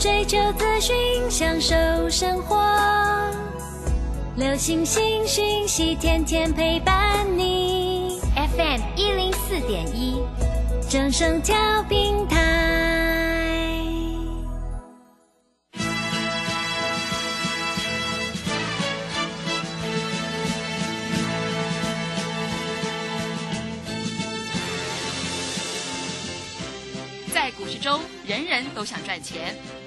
追求资讯，享受生活。流星星讯息，天天陪伴你。FM 一零四点一，掌声跳平台。在股市中，人人都想赚钱，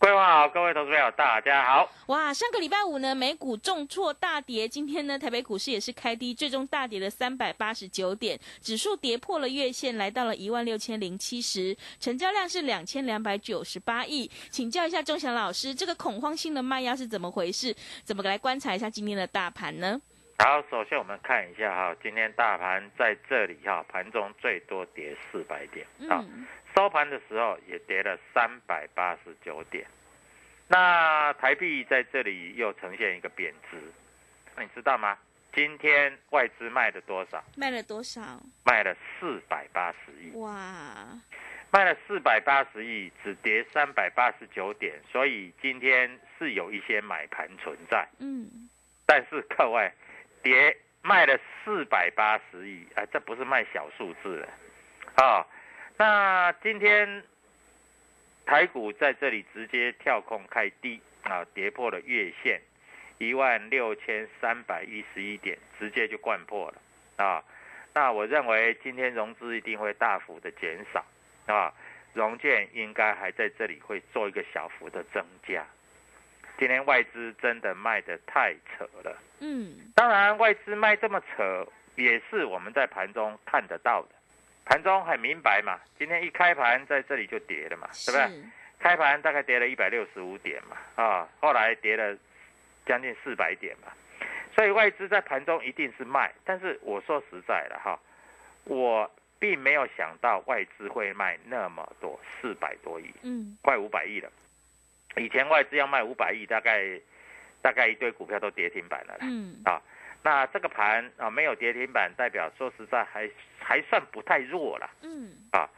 各位好，各位投资朋友，大家好。哇，上个礼拜五呢，美股重挫大跌，今天呢，台北股市也是开低，最终大跌了三百八十九点，指数跌破了月线，来到了一万六千零七十，成交量是两千两百九十八亿。请教一下钟祥老师，这个恐慌性的卖压是怎么回事？怎么来观察一下今天的大盘呢？好，首先我们看一下哈，今天大盘在这里哈，盘中最多跌四百点啊。嗯，收盘的时候也跌了三百八十九点，那台币在这里又呈现一个贬值，那你知道吗？今天外资卖了多少？卖了多少？卖了四百八十亿，哇，卖了四百八十亿，只跌三百八十九点，所以今天是有一些买盘存在，嗯，但是各位跌卖了四百八十亿，啊，这不是卖小数字了，啊、那今天台股在这里直接跳空开低啊，跌破了月线一万六千三百一十一点，直接就灌破了啊。那我认为今天融资一定会大幅的减少啊，融券应该还在这里会做一个小幅的增加。今天外资真的卖的太扯了，嗯，当然外资卖这么扯，也是我们在盘中看得到的。盘中很明白嘛，今天一开盘在这里就跌了嘛，是不对？是？开盘大概跌了一百六十五点嘛，啊，后来跌了将近四百点嘛，所以外资在盘中一定是卖。但是我说实在的哈，我并没有想到外资会卖那么多，四百多亿，嗯，快五百亿了。以前外资要卖五百亿，大概大概一堆股票都跌停板了啦。嗯，啊，那这个盘啊没有跌停板，代表说实在还还算不太弱了。嗯，啊，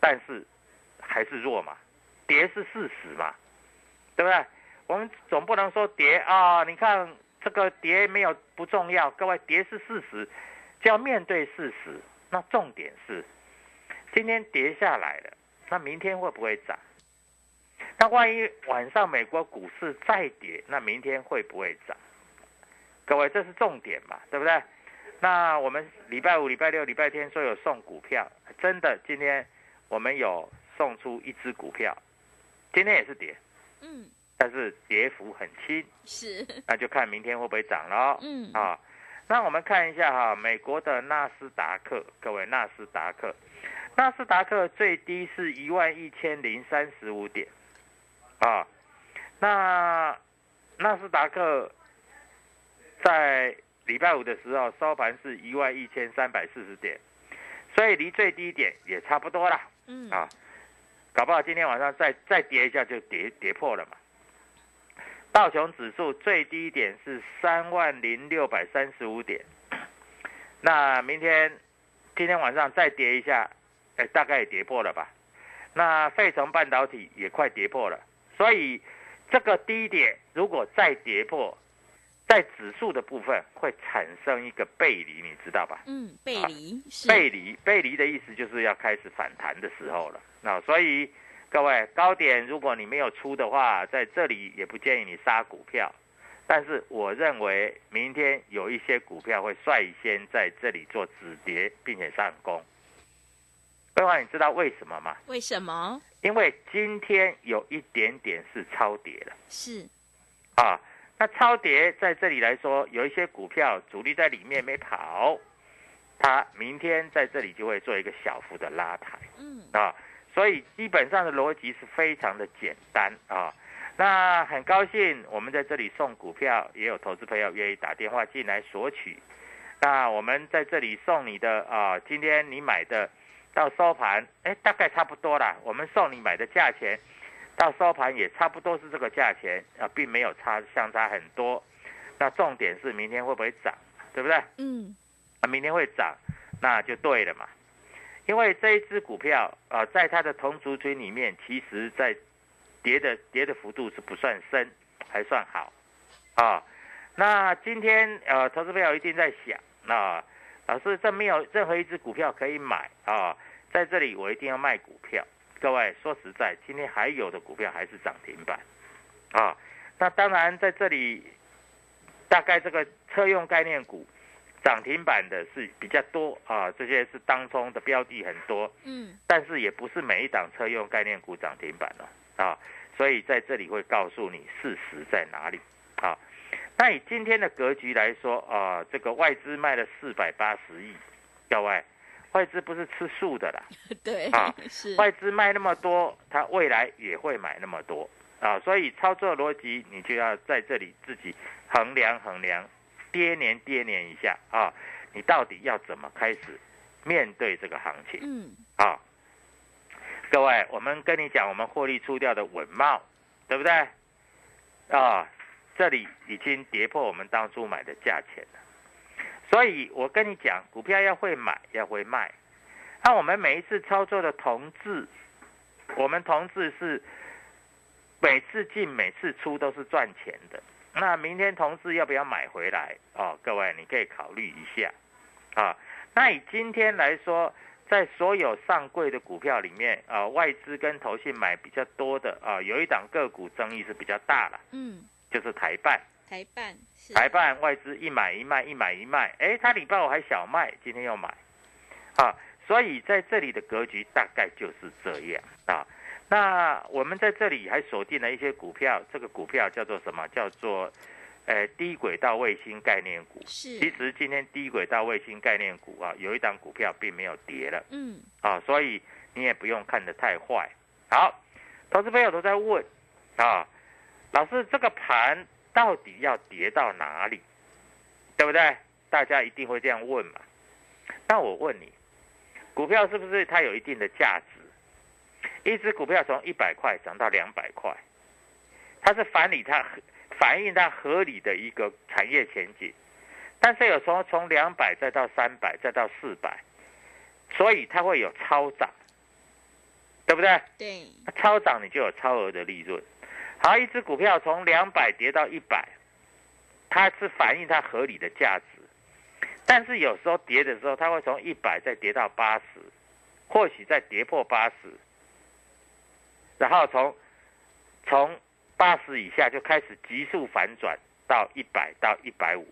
但是还是弱嘛，跌是事实嘛，对不对？我们总不能说跌啊，你看这个跌没有不重要，各位跌是事实，就要面对事实。那重点是，今天跌下来了，那明天会不会涨？那万一晚上美国股市再跌，那明天会不会涨？各位，这是重点嘛，对不对？那我们礼拜五、礼拜六、礼拜天说有送股票，真的，今天我们有送出一只股票，今天也是跌，嗯，但是跌幅很轻，是，那就看明天会不会涨了。嗯，啊，那我们看一下哈，美国的纳斯达克，各位纳斯达克，纳斯达克最低是一万一千零三十五点，啊，那纳斯达克在礼拜五的时候收盘是一万一千三百四十点，所以离最低点也差不多了。嗯，啊，搞不好今天晚上再再跌一下就跌跌破了嘛。道琼指数最低点是三万零六百三十五点，那明天今天晚上再跌一下，哎，大概也跌破了吧？那费城半导体也快跌破了，所以这个低点如果再跌破，在指数的部分会产生一个背离，你知道吧？嗯，背离是背离，背离的意思就是要开始反弹的时候了。那所以各位高点，如果你没有出的话，在这里也不建议你杀股票。但是我认为明天有一些股票会率先在这里做止跌，并且上攻。各位，你知道为什么吗？为什么？因为今天有一点点是超跌了是啊。那超跌在这里来说，有一些股票主力在里面没跑，它明天在这里就会做一个小幅的拉抬嗯啊。所以基本上的逻辑是非常的简单啊。那很高兴我们在这里送股票，也有投资朋友愿意打电话进来索取。那我们在这里送你的啊，今天你买的到收盘，哎，大概差不多啦。我们送你买的价钱到收盘也差不多是这个价钱啊，并没有差相差很多。那重点是明天会不会涨，对不对？嗯啊，明天会涨，那就对了嘛。因为这一只股票啊，在它的同族群里面，其实在跌的跌的幅度是不算深，还算好啊。那今天呃，投资朋友一定在想，那、老师这没有任何一只股票可以买啊，在这里我一定要卖股票。各位说实在，今天还有的股票还是涨停板啊。那当然在这里，大概这个车用概念股涨停板的是比较多啊，这些是当中的标的很多。嗯但是也不是每一档车用概念股涨停板哦，啊，所以在这里会告诉你事实在哪里啊。那以今天的格局来说啊，这个外资卖了四百八十亿，各位，外资不是吃素的啦，对啊是外资卖那么多，它未来也会买那么多啊，所以操作逻辑你就要在这里自己衡量衡量，跌年跌年一下啊，你到底要怎么开始面对这个行情？嗯啊，各位，我们跟你讲，我们获利出掉的稳茂，对不对？啊，这里已经跌破我们当初买的价钱了。所以我跟你讲，股票要会买，要会卖。那我们每一次操作的同志，我们同志是每次进每次出都是赚钱的。那明天同志要不要买回来？哦，各位你可以考虑一下。啊，那以今天来说，在所有上柜的股票里面，啊，外资跟投信买比较多的啊，有一档个股争议是比较大了，嗯，就是台办。台办是台办外资一买一卖，一买一卖，哎，他礼拜五还小卖，今天又买，啊，所以在这里的格局大概就是这样啊。那我们在这里还锁定了一些股票，这个股票叫做什么？叫做呃低轨道卫星概念股。是其实今天低轨道卫星概念股啊，有一档股票并没有跌了嗯啊，所以你也不用看得太坏。好，投资朋友都在问啊，老师这个盘到底要跌到哪里？对不对？大家一定会这样问嘛。那我问你，股票是不是它有一定的价值？一只股票从一百块涨到两百块，它是反理它反映它合理的一个产业前景。但是有时候从两百再到三百再到四百，所以它会有超涨，对不对？对它超涨你就有超额的利润。好，一只股票从两百跌到一百，它是反映它合理的价值。但是有时候跌的时候，它会从一百再跌到八十，或许再跌破八十，然后从从八十以下就开始急速反转到一百到一百五，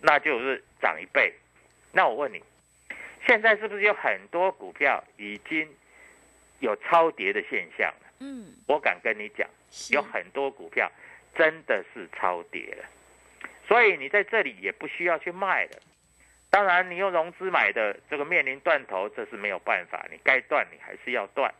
那就是涨一倍。那我问你，现在是不是有很多股票已经有超跌的现象？嗯我敢跟你讲，有很多股票真的是超跌了，所以你在这里也不需要去卖了。当然，你用融资买的这个面临断头，这是没有办法，你该断你还是要断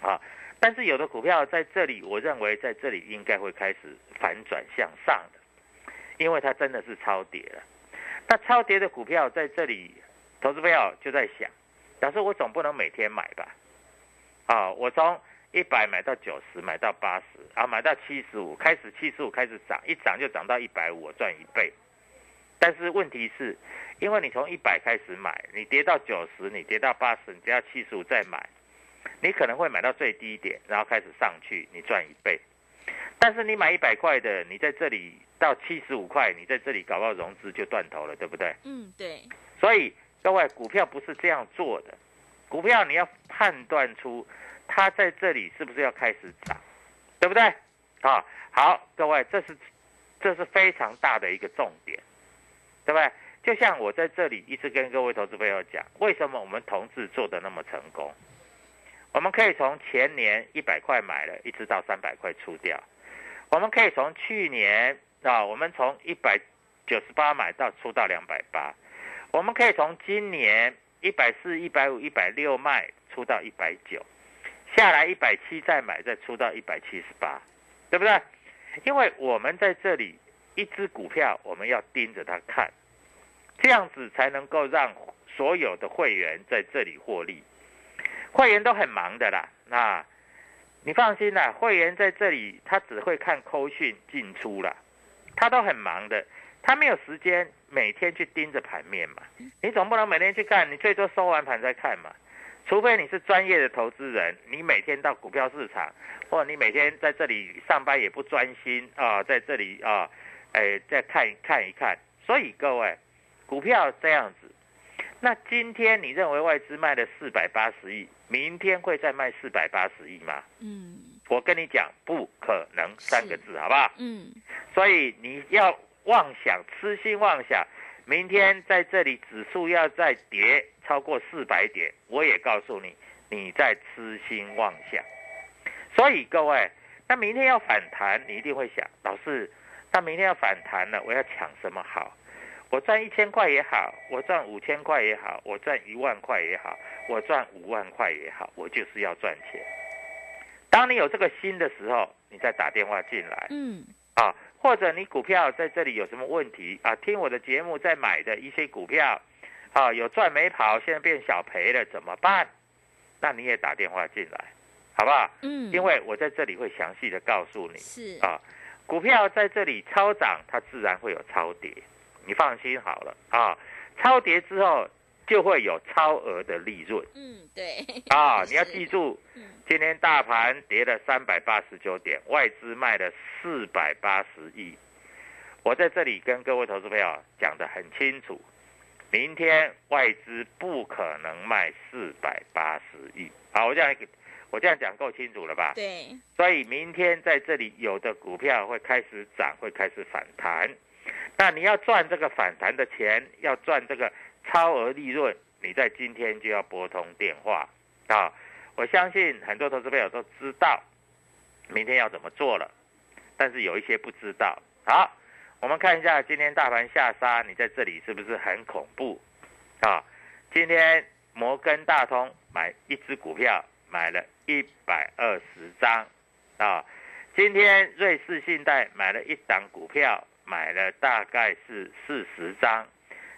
啊。但是有的股票在这里，我认为在这里应该会开始反转向上的，因为它真的是超跌了。那超跌的股票在这里，投资朋友就在想，假设我总不能每天买吧？啊，我从一百买到九十，买到八十，啊，买到七十五，开始七十五开始涨，一涨就涨到一百五，我赚一倍。但是问题是，因为你从一百开始买，你跌到九十，你跌到八十，你跌到七十五再买，你可能会买到最低点，然后开始上去，你赚一倍。但是你买一百块的，你在这里到七十五块，你在这里搞到融资就断头了，对不对？嗯，对，所以各位，股票不是这样做的，股票你要判断出它在这里是不是要开始涨，对不对？啊，好，各位，这是这是非常大的一个重点，对不对？就像我在这里一直跟各位投资朋友讲，为什么我们同志做的那么成功？我们可以从前年一百块买了，一直到三百块出掉。我们可以从去年啊，我们从一百九十八买到出到两百八，我们可以从今年一百四、一百五、一百六卖出到一百九，下来一百七再买，再出到一百七十八，对不对？因为我们在这里一只股票，我们要盯着它看，这样子才能够让所有的会员在这里获利。会员都很忙的啦，那。你放心啦，会员在这里，他只会看扣讯进出啦，他都很忙的，他没有时间每天去盯着盘面嘛。你总不能每天去看，你最多收完盘再看嘛。除非你是专业的投资人，你每天到股票市场，或者你每天在这里上班也不专心啊，在这里啊，哎，再看一看一看。所以各位，股票这样子，那今天你认为外资卖了四百八十亿？明天会再卖四百八十亿吗？嗯，我跟你讲，不可能三个字，好不好？嗯，所以你要妄想，痴心妄想，明天在这里指数要再跌超过四百点，我也告诉你，你在痴心妄想。所以各位，那明天要反弹，你一定会想，老师，那明天要反弹了，我要抢什么好？我赚一千块也好，我赚五千块也好，我赚一万块也好，我赚五万块也好，我就是要赚钱。当你有这个心的时候，你再打电话进来，嗯，啊，或者你股票在这里有什么问题啊？听我的节目再买的一些股票，啊，有赚没跑，现在变小赔了，怎么办？那你也打电话进来，好不好？嗯，因为我在这里会详细的告诉你，是啊，股票在这里超涨，它自然会有超跌。你放心好了啊，超跌之后就会有超额的利润。嗯，对。啊，你要记住，今天大盘跌了三百八十九点，外资卖了四百八十亿。我在这里跟各位投资朋友讲得很清楚，明天外资不可能卖四百八十亿。好，我这样我这样讲够清楚了吧？对。所以明天在这里有的股票会开始涨，会开始反弹。那你要赚这个反弹的钱，要赚这个超额利润，你在今天就要拨通电话啊！我相信很多投资朋友都知道明天要怎么做了，但是有一些不知道。好，我们看一下今天大盘下杀，你在这里是不是很恐怖啊？今天摩根大通买一只股票，买了一百二十张啊！今天瑞士信贷买了一档股票。买了大概是四十张，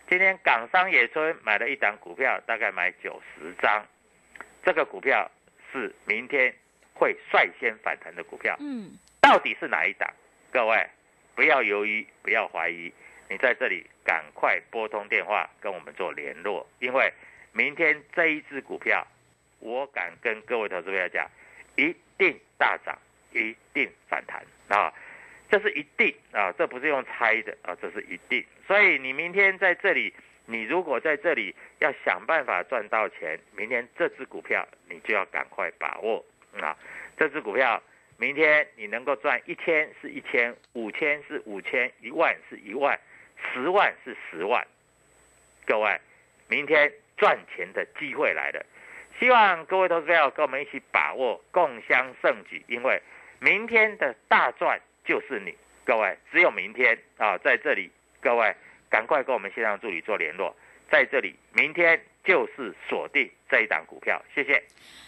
今天港商野村买了一档股票，大概买九十张，这个股票是明天会率先反弹的股票。嗯，到底是哪一档？各位不要犹豫，不要怀疑，你在这里赶快拨通电话跟我们做联络，因为明天这一只股票，我敢跟各位投资者讲，一定大涨，一定反弹啊！这是一定啊，这不是用猜的啊，这是一定。所以你明天在这里，你如果在这里要想办法赚到钱，明天这只股票你就要赶快把握啊。这只股票明天你能够赚一千是一千，五千是五千，一万是一万，十万是十万。各位，明天赚钱的机会来了，希望各位投资友跟我们一起把握，共襄盛举，因为明天的大赚。就是你，各位，只有明天啊，在这里，各位赶快跟我们线上助理做联络，在这里，明天就是锁定这一档股票，谢谢。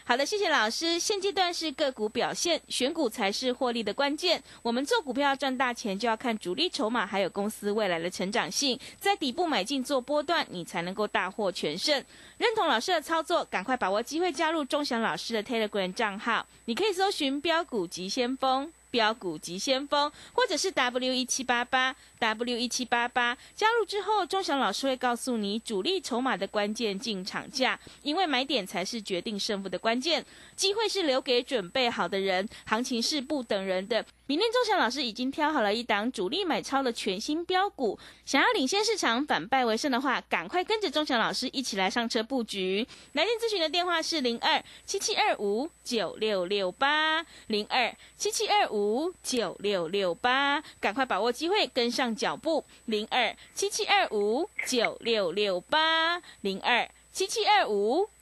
好的，谢谢老师。现阶段是个股表现，选股才是获利的关键。我们做股票要赚大钱，就要看主力筹码，还有公司未来的成长性，在底部买进做波段，你才能够大获全胜。认同老师的操作，赶快把握机会加入钟祥老师的 Telegram 账号，你可以搜寻标股急先锋。标股急先锋，或者是 W 一七八八 W 一七八八，加入之后，钟祥老师会告诉你主力筹码的关键进场价，因为买点才是决定胜负的关键，机会是留给准备好的人，行情是不等人的。明天钟祥老师已经挑好了一档主力买超的全新标股，想要领先市场、反败为胜的话，赶快跟着钟祥老师一起来上车布局。来电咨询的电话是零二七七二五九六六八零二七七二五九六六八，赶快把握机会，跟上脚步。零二七七二五九六六八零二七七二五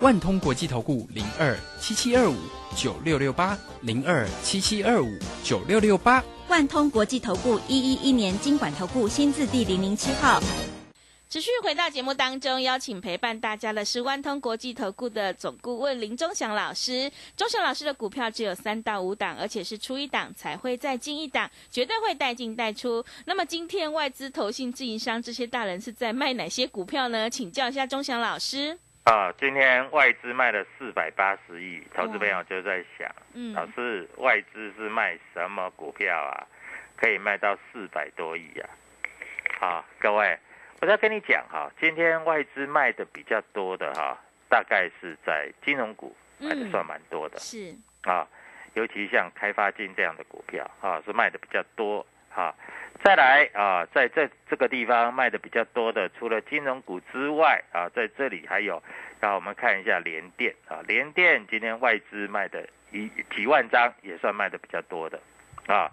万通国际投顾零二七七二五九六六八零二七七二五九六六八。万通国际投顾一一一年经管投顾新字第零零七号。持续回到节目当中，邀请陪伴大家的是万通国际投顾的总顾问林忠祥老师。忠祥老师的股票只有三到五档，而且是出一档才会再进一档，绝对会带进带出。那么今天外资、投信、自营商这些大人是在卖哪些股票呢？请教一下忠祥老师。啊，今天外资卖了四百八十亿，投资朋友就在想，嗯老师，外资是卖什么股票啊？可以卖到四百多亿啊？好，各位，我再跟你讲哈，今天外资卖的比较多的哈，大概是在金融股卖的嗯算蛮多的。是，啊，尤其像开发金这样的股票啊，是卖的比较多啊。再来啊，在这这个地方卖的比较多的，除了金融股之外啊，在这里还有，让我们看一下联电啊，联电今天外资卖的一几万张，也算卖的比较多的啊。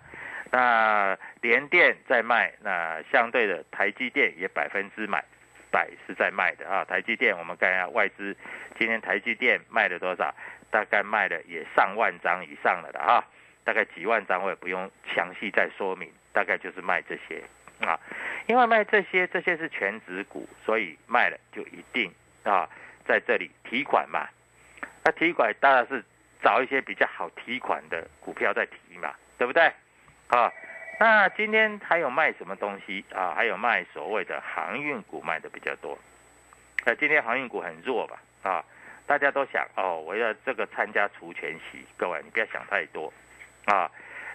那联电在卖，那相对的台积电也百分之买百是在卖的啊。台积电我们看一下外资今天台积电卖了多少？大概卖的也上万张以上了的哈，大概几万张我也不用详细再说明，大概就是卖这些啊，因为卖这些这些是全指股，所以卖了就一定啊在这里提款嘛，那提款当然是找一些比较好提款的股票在提嘛，对不对？啊，那今天还有卖什么东西啊？还有卖所谓的航运股卖的比较多，那今天航运股很弱吧？啊。大家都想哦，我要这个参加除权息，各位你不要想太多啊。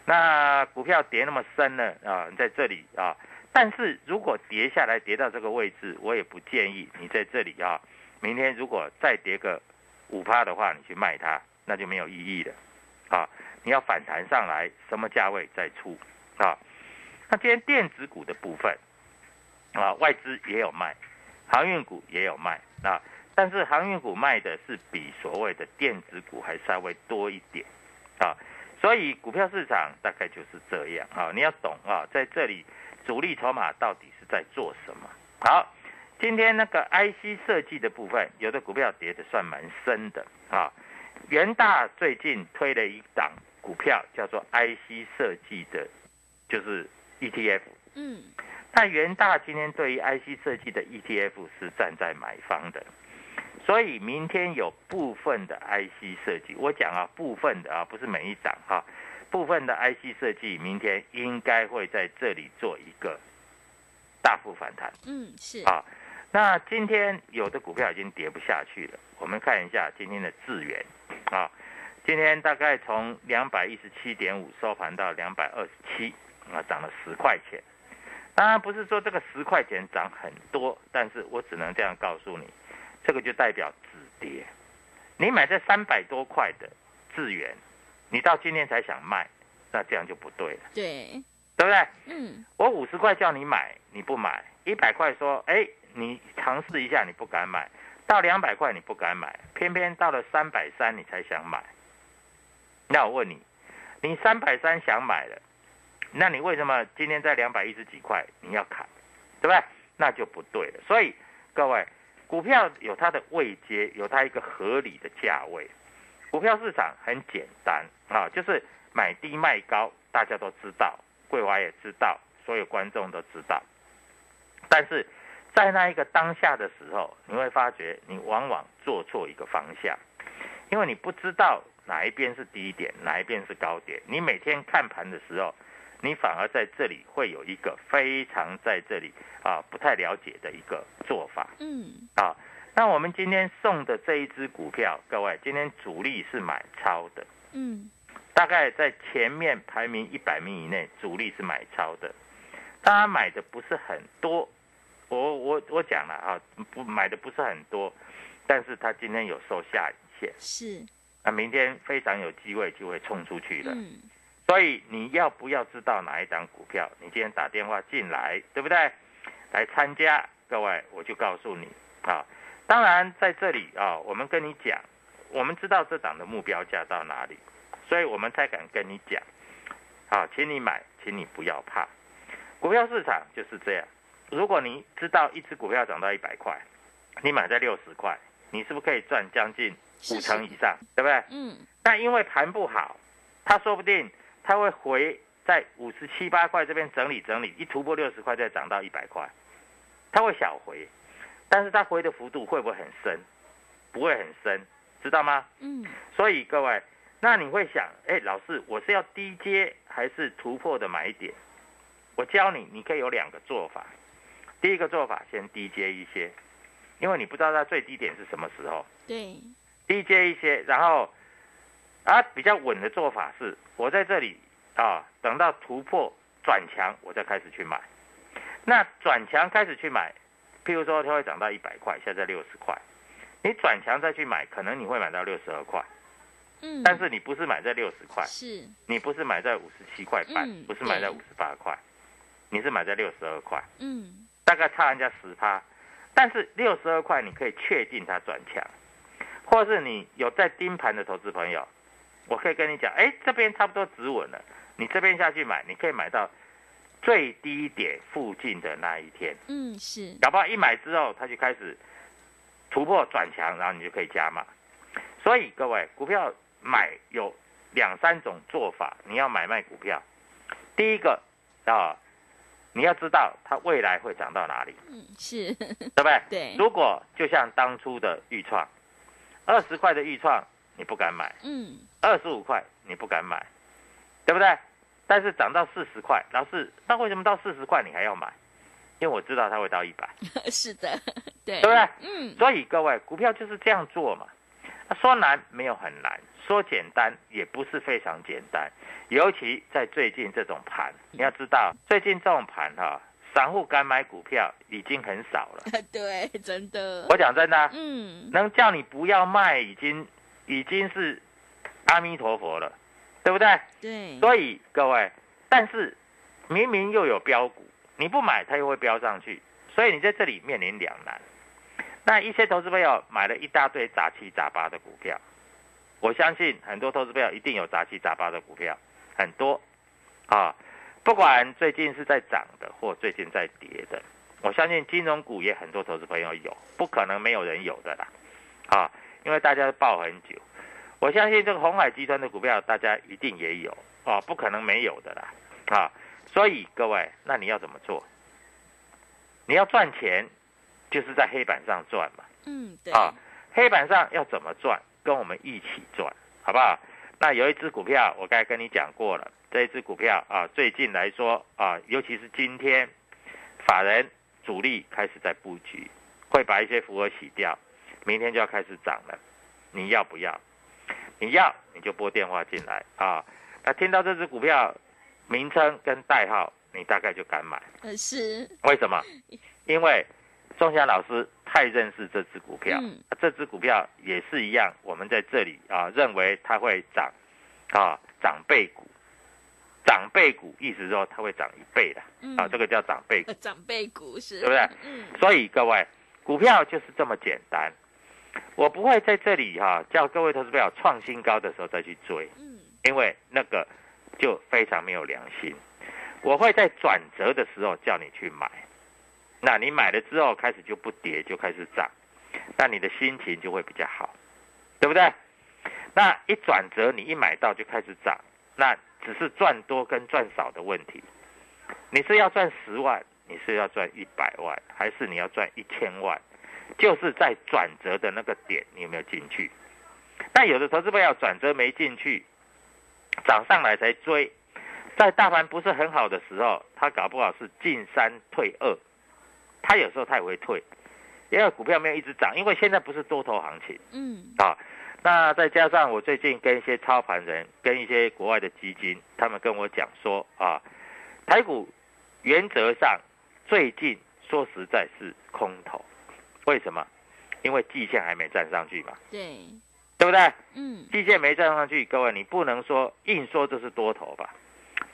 那股票跌那么深呢啊，在这里啊，但是如果跌下来跌到这个位置，我也不建议你在这里啊。明天如果再跌个五趴的话，你去卖它，那就没有意义了啊。你要反弹上来，什么价位再出啊？那今天电子股的部分啊，外资也有卖，航运股也有卖啊。但是航运股卖的是比所谓的电子股还稍微多一点，啊，所以股票市场大概就是这样啊，你要懂啊，在这里主力筹码到底是在做什么？好，今天那个 IC 设计的部分，有的股票跌的算蛮深的啊。元大最近推了一档股票叫做 IC 设计的，就是 ETF。嗯，那元大今天对于 IC 设计的 ETF 是站在买方的。所以明天有部分的 IC 设计，我讲啊，部分的啊，不是每一档哈、部分的 IC 设计明天应该会在这里做一个大幅反弹嗯，是，啊。那今天有的股票已经跌不下去了，我们看一下今天的智源啊，今天大概从两百一十七点五收盘到两百二十七啊，涨了十块钱。当然不是说这个十块钱涨很多，但是我只能这样告诉你。这个就代表止跌。你买这三百多块的智源，你到今天才想卖，那这样就不对了，对，对不对？嗯，我五十块叫你买，你不买；一百块说，哎，你尝试一下，你不敢买；到两百块你不敢买，偏偏到了三百三你才想买。那我问你，你三百三想买了，那你为什么今天在两百一十几块你要砍，对不对？那就不对了。所以各位。股票有它的位阶，有它一个合理的价位。股票市场很简单啊，就是买低卖高，大家都知道，桂华也知道，所有观众都知道。但是在那一个当下的时候，你会发觉你往往做错一个方向，因为你不知道哪一边是低点，哪一边是高点。你每天看盘的时候，你反而在这里会有一个非常在这里啊不太了解的一个做法。嗯，啊。那我们今天送的这一只股票，各位，今天主力是买超的，嗯，大概在前面排名一百名以内，主力是买超的，当然买的不是很多，我我我讲了啊，不买的不是很多，但是他今天有收下影线，是，那明天非常有机会就会冲出去了。嗯，所以你要不要知道哪一档股票？你今天打电话进来，对不对？来参加，各位，我就告诉你啊。当然在这里啊，我们跟你讲，我们知道这档的目标价到哪里，所以我们才敢跟你讲啊，请你买，请你不要怕。股票市场就是这样，如果你知道一只股票涨到一百块，你买在六十块，你是不是可以赚将近五成以上，对不对？嗯，但因为盘不好，它说不定它会回在五十七八块这边整理整理，一突破六十块再涨到一百块，它会小回，但是它回的幅度会不会很深？不会很深，知道吗？嗯，所以各位，那你会想，哎，老师，我是要低阶还是突破的买点？我教你，你可以有两个做法。第一个做法，先低阶一些，因为你不知道它最低点是什么时候。对，低阶一些，然后啊比较稳的做法是，我在这里啊等到突破转强，我再开始去买。那转强开始去买，譬如说它会涨到一百块，现在六十块，你转强再去买，可能你会买到六十二块，嗯，但是你不是买在六十块，是，你不是买在五十七块半，嗯不是买在五十八块，你是买在六十二块。嗯，大概差人家十趴，但是六十二块你可以确定它转强，或是你有在盯盘的投资朋友，我可以跟你讲，哎，这边差不多止稳了，你这边下去买，你可以买到最低点附近的那一天，嗯，是，搞不好一买之后它就开始突破转强，然后你就可以加码。所以各位，股票买有两三种做法，你要买卖股票，第一个啊，你要知道它未来会涨到哪里。嗯，是，对不对？对如果就像当初的豫创，二十块的豫创你不敢买，嗯，二十五块你不敢买，对不对？但是涨到四十块，老师，那为什么到四十块你还要买？因为我知道它会到一百，是的，对，对不对？嗯，所以各位，股票就是这样做嘛。啊说难没有很难，说简单也不是非常简单。尤其在最近这种盘，你要知道，最近这种盘哈、散户敢买股票已经很少了。对，真的，我讲真的啊、嗯，能叫你不要卖，已经已经是阿弥陀佛了，对不对？对，所以各位，但是明明又有标股，你不买它又会飙上去，所以你在这里面临两难。那一些投资朋友买了一大堆杂七杂八的股票，我相信很多投资朋友一定有杂七杂八的股票，很多啊，不管最近是在涨的或最近在跌的，我相信金融股也很多投资朋友有，不可能没有人有的啦，啊，因为大家都抱很久。我相信这个红海集团的股票，大家一定也有啊，不可能没有的啦，啊，所以各位，那你要怎么做？你要赚钱，就是在黑板上赚嘛，嗯，对，啊，黑板上要怎么赚？跟我们一起赚，好不好？那有一只股票，我刚才跟你讲过了，这一只股票啊，最近来说啊，尤其是今天，法人主力开始在布局，会把一些符合洗掉，明天就要开始涨了，你要不要？你要你就拨电话进来啊。那听到这只股票名称跟代号，你大概就敢买。呃，是，为什么？因为钟祥老师太认识这只股票，嗯这只股票也是一样，我们在这里啊认为它会涨，啊长辈股，长辈股意思说它会涨一倍的，嗯啊这个叫长辈股呃，长辈股是，对不对嗯，所以各位，股票就是这么简单。我不会在这里哈、叫各位投资友创新高的时候再去追，嗯，因为那个就非常没有良心。我会在转折的时候叫你去买，那你买了之后开始就不跌，就开始涨，那你的心情就会比较好，对不对？那一转折，你一买到就开始涨，那只是赚多跟赚少的问题。你是要赚十万，你是要赚一百万，还是你要赚一千万？就是在转折的那个点，你有没有进去？那有的投资朋友转折没进去，涨上来才追，在大盘不是很好的时候，他搞不好是进三退二，他有时候他也会退，因为股票没有一直涨，因为现在不是多头行情嗯，啊。那再加上我最近跟一些操盘人、跟一些国外的基金，他们跟我讲说啊，台股原则上最近说实在是空头，为什么？因为季线还没站上去嘛，对，对不对？嗯，季线没站上去，各位你不能说硬说这是多头吧？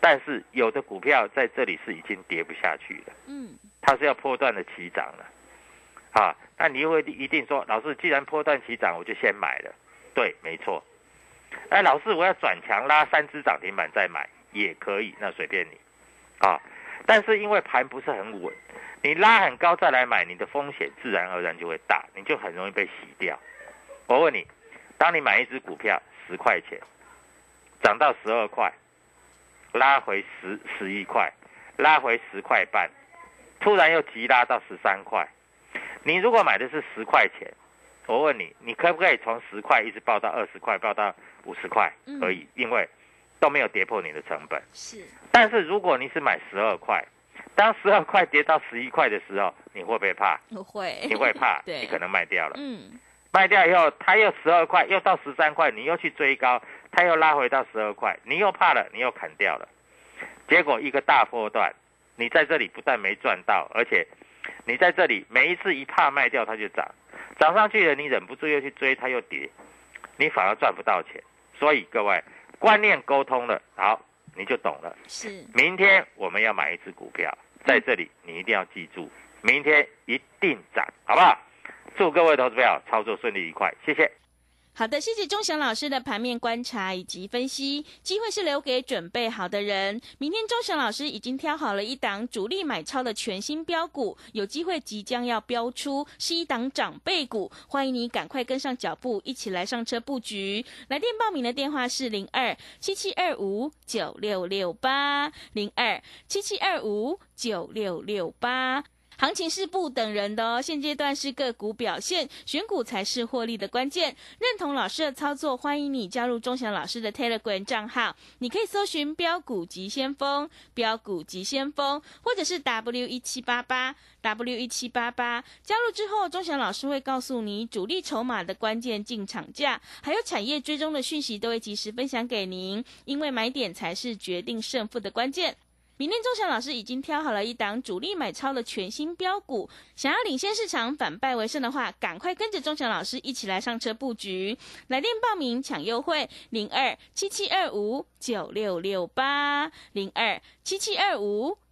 但是有的股票在这里是已经跌不下去了，嗯，它是要破断的起涨了，啊，那你会一定说，老师既然波段起涨，我就先买了，对，没错。哎，老师我要转强拉三只涨停板再买也可以，那随便你，啊，但是因为盘不是很稳，你拉很高再来买，你的风险自然而然就会大，你就很容易被洗掉。我问你，当你买一只股票十块钱，涨到十二块，拉回十十一块，拉回十块半，突然又急拉到十三块，你如果买的是十块钱，我问你，你可不可以从十块一直报到二十块，报到五十块？嗯可以，因为都没有跌破你的成本。是，但是如果你是买十二块，当十二块跌到十一块的时候，你会不会怕？不会，你会怕，对你可能卖掉了。嗯，卖掉以后，它又十二块，又到十三块，你又去追高，它又拉回到十二块，你又怕了，你又砍掉了，结果一个大波段，你在这里不但没赚到，而且你在这里每一次一怕卖掉它就涨，涨上去了你忍不住又去追，它又跌，你反而赚不到钱。所以各位观念沟通了，好，你就懂了。是，明天我们要买一只股票，在这里你一定要记住，明天一定涨，好不好？祝各位投资票操作顺利愉快，谢谢。好的，谢谢钟祥老师的盘面观察以及分析。机会是留给准备好的人。明天钟祥老师已经挑好了一档主力买超的全新标股，有机会即将要标出，是一档长辈股，欢迎你赶快跟上脚步，一起来上车布局。来电报名的电话是零二七七二五九六六八零二七七二五九六六八。行情是不等人的哦，现阶段是个股表现，选股才是获利的关键。认同老师的操作，欢迎你加入钟祥老师的 Telegram 账号，你可以搜寻“标股急先锋”、“标股急先锋”，或者是 W 一七八八 W 一七八八。加入之后，钟祥老师会告诉你主力筹码的关键进场价，还有产业追踪的讯息，都会及时分享给您。因为买点才是决定胜负的关键。明天钟祥老师已经挑好了一档主力买超的全新标股，想要领先市场、反败为胜的话，赶快跟着钟祥老师一起来上车布局。来电报名抢优惠，零二七七二五九六六八零二七七二五